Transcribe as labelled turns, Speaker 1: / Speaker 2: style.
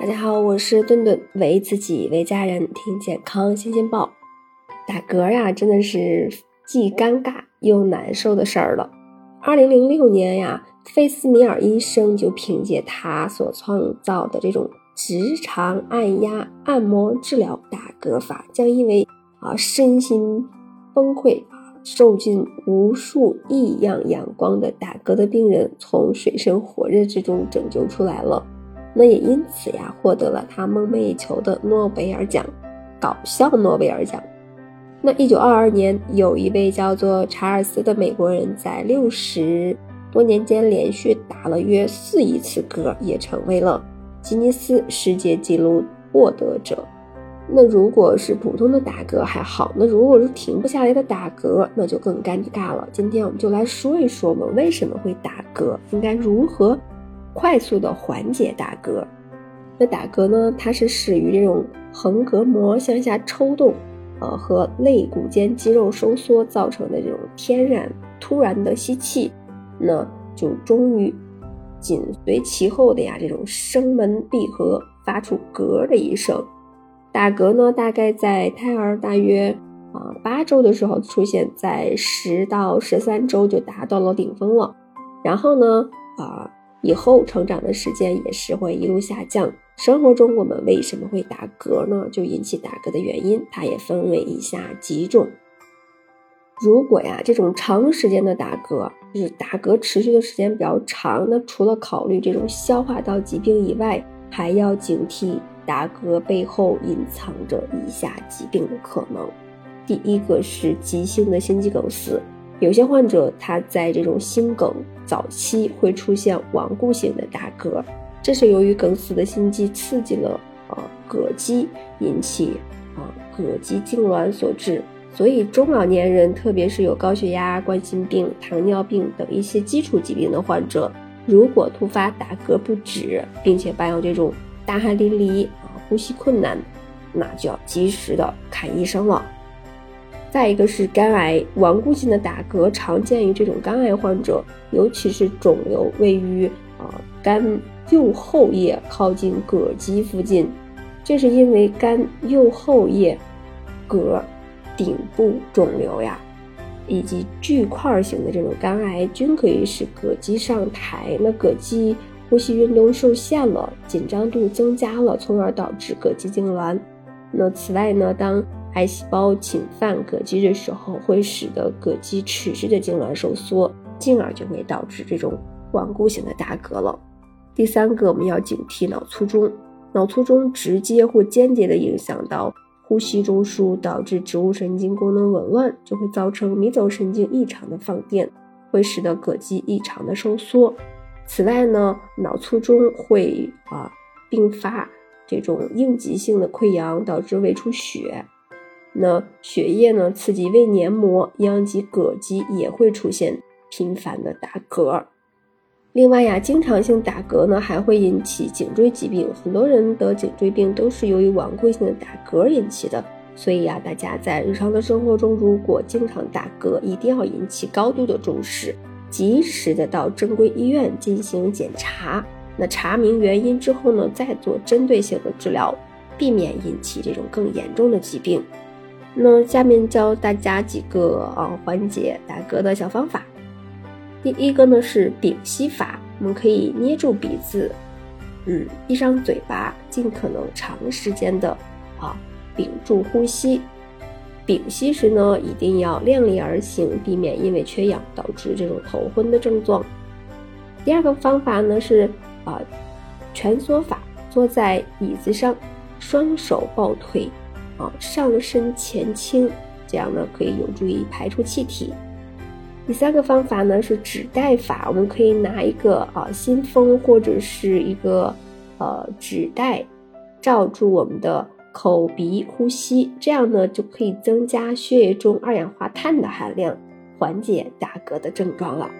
Speaker 1: 大家好，我是顿顿，为自己为家人听健康新鲜报。打嗝呀，真的是既尴尬又难受的事儿了。二零零六年呀，费斯米尔医生就凭借他所创造的这种直肠按压按摩治疗打嗝法，将因为啊身心崩溃受尽无数异样眼光的打嗝的病人，从水深火热之中拯救出来了。那也因此呀，获得了他梦寐以求的诺贝尔奖，搞笑诺贝尔奖。那一九二二年，有一位叫做查尔斯的美国人，在六十多年间连续打了约四亿次嗝，也成为了吉尼斯世界纪录获得者。那如果是普通的打嗝还好，那如果是停不下来的打嗝，那就更尴尬了。今天我们就来说一说，我们为什么会打嗝，应该如何。快速的缓解打嗝，那打嗝呢？它是始于这种横膈膜向下抽动，呃，和肋骨间肌肉收缩造成的这种天然突然的吸气，那就终于紧随其后的呀，这种声门闭合，发出嗝的一声。打嗝呢，大概在胎儿大约啊八周的时候出现，在十到十三周就达到了顶峰了，然后呢，啊。以后成长的时间也是会一路下降。生活中我们为什么会打嗝呢？就引起打嗝的原因，它也分为以下几种。如果呀这种长时间的打嗝，就是打嗝持续的时间比较长，那除了考虑这种消化道疾病以外，还要警惕打嗝背后隐藏着以下疾病的可能。第一个是急性的心肌梗死。有些患者他在这种心梗早期会出现顽固性的打嗝，这是由于梗死的心肌刺激了呃膈肌，引起啊膈肌痉挛所致。所以中老年人，特别是有高血压、冠心病、糖尿病等一些基础疾病的患者，如果突发打嗝不止，并且伴有这种大汗淋漓啊呼吸困难，那就要及时的看医生了。再一个是肝癌顽固性的打嗝，常见于这种肝癌患者，尤其是肿瘤位于啊肝右后叶靠近膈肌附近，这是因为肝右后叶膈顶部肿瘤呀，以及巨块型的这种肝癌均可以使膈肌上抬，那膈肌呼吸运动受限了，紧张度增加了，从而导致膈肌痉挛。那此外呢，当癌细胞侵犯膈肌的时候，会使得膈肌持续的痉挛收缩，进而就会导致这种顽固性的打嗝了。第三个，我们要警惕脑卒中。脑卒中直接或间接的影响到呼吸中枢，导致植物神经功能紊乱，就会造成迷走神经异常的放电，会使得膈肌异常的收缩。此外呢，脑卒中会啊并发这种应急性的溃疡，导致胃出血。那血液呢？刺激胃黏膜，殃及膈肌，也会出现频繁的打嗝。另外呀，经常性打嗝呢，还会引起颈椎疾病。很多人得颈椎病都是由于顽固性的打嗝引起的。所以呀，大家在日常的生活中，如果经常打嗝，一定要引起高度的重视，及时的到正规医院进行检查。那查明原因之后呢，再做针对性的治疗，避免引起这种更严重的疾病。那下面教大家几个啊缓解打嗝的小方法。第一个呢是屏息法，我们可以捏住鼻子，嗯，闭上嘴巴，尽可能长时间的啊屏住呼吸。屏息时呢，一定要量力而行，避免因为缺氧导致这种头昏的症状。第二个方法呢是啊蜷缩法，坐在椅子上，双手抱腿。啊，上身前倾，这样呢可以有助于排出气体。第三个方法呢是指袋法，我们可以拿一个啊信封或者是一个呃纸袋罩住我们的口鼻呼吸，这样呢就可以增加血液中二氧化碳的含量，缓解打嗝的症状了。